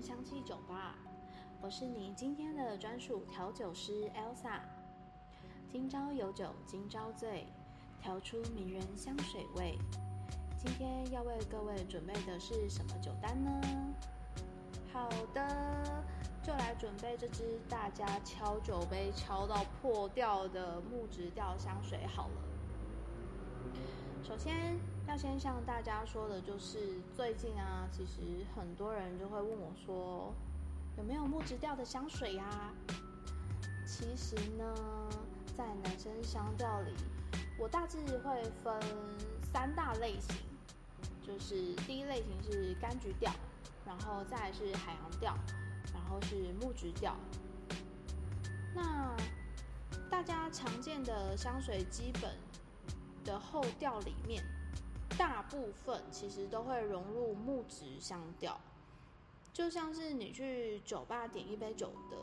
香气酒吧，我是你今天的专属调酒师 Elsa。今朝有酒今朝醉，调出迷人香水味。今天要为各位准备的是什么酒单呢？好的，就来准备这支大家敲酒杯敲到破掉的木质调香水好了。首先要先向大家说的就是，最近啊，其实很多人就会问我说，有没有木质调的香水呀？其实呢，在男生香调里，我大致会分三大类型，就是第一类型是柑橘调，然后再是海洋调，然后是木质调。那大家常见的香水基本。的后调里面，大部分其实都会融入木质香调，就像是你去酒吧点一杯酒的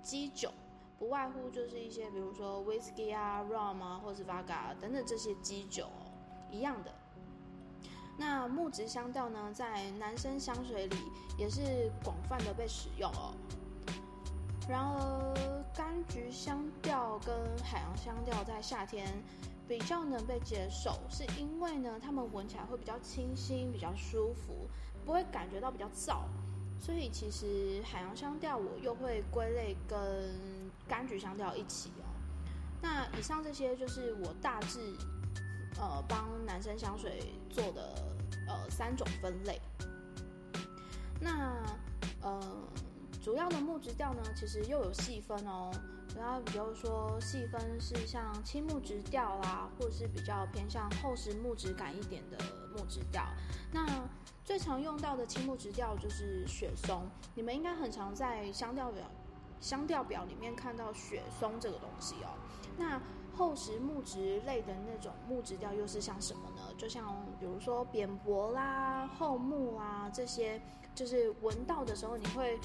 基酒，不外乎就是一些比如说 whisky 啊、rum 啊，或是 vodka 等等这些基酒一样的。那木质香调呢，在男生香水里也是广泛的被使用哦。然而，柑橘香调跟海洋香调在夏天。比较能被接受，是因为呢，它们闻起来会比较清新、比较舒服，不会感觉到比较燥。所以其实海洋香调我又会归类跟柑橘香调一起哦。那以上这些就是我大致呃帮男生香水做的呃三种分类。那呃主要的木质调呢，其实又有细分哦。然后，比如说细分是像青木质调啦，或者是比较偏向厚实木质感一点的木质调。那最常用到的青木质调就是雪松，你们应该很常在香调表香调表里面看到雪松这个东西哦。那厚实木质类的那种木质调又是像什么呢？就像比如说扁柏啦、厚木啊这些，就是闻到的时候你会。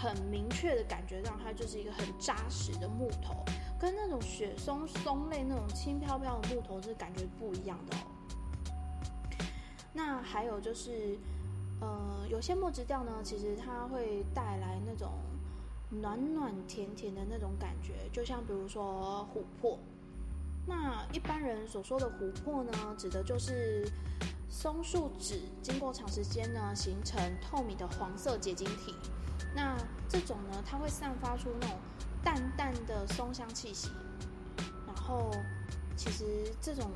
很明确的感觉到它就是一个很扎实的木头，跟那种雪松松类那种轻飘飘的木头是感觉不一样的哦。那还有就是，呃，有些木质调呢，其实它会带来那种暖暖甜甜的那种感觉，就像比如说琥珀。那一般人所说的琥珀呢，指的就是松树脂经过长时间呢，形成透明的黄色结晶体。那这种呢，它会散发出那种淡淡的松香气息，然后其实这种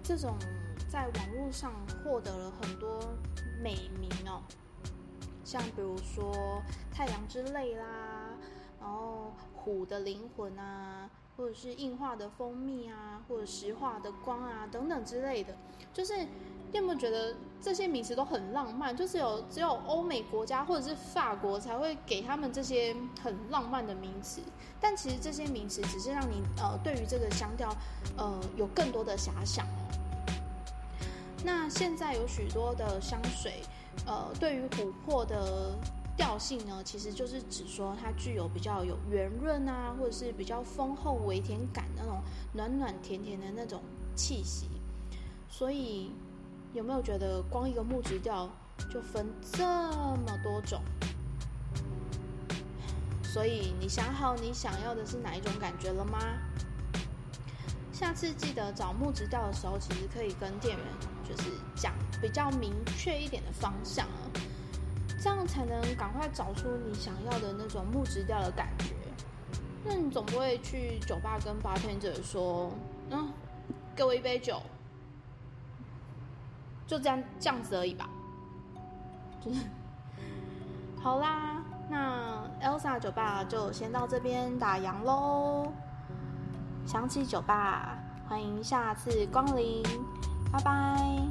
这种在网络上获得了很多美名哦，像比如说太阳之泪啦，然后虎的灵魂啊，或者是硬化的蜂蜜啊，或者石化的光啊等等之类的，就是。你有没有觉得这些名词都很浪漫？就是有只有欧美国家或者是法国才会给他们这些很浪漫的名词，但其实这些名词只是让你呃对于这个香调呃有更多的遐想。那现在有许多的香水，呃，对于琥珀的调性呢，其实就是指说它具有比较有圆润啊，或者是比较丰厚微甜感那种暖暖甜甜的那种气息，所以。有没有觉得光一个木质调就分这么多种？所以你想好你想要的是哪一种感觉了吗？下次记得找木质调的时候，其实可以跟店员就是讲比较明确一点的方向啊，这样才能赶快找出你想要的那种木质调的感觉。那你总不会去酒吧跟八天者说，嗯，给我一杯酒。就这样这样子而已吧，就是好啦，那 Elsa 酒吧就先到这边打烊喽。想起酒吧，欢迎下次光临，拜拜。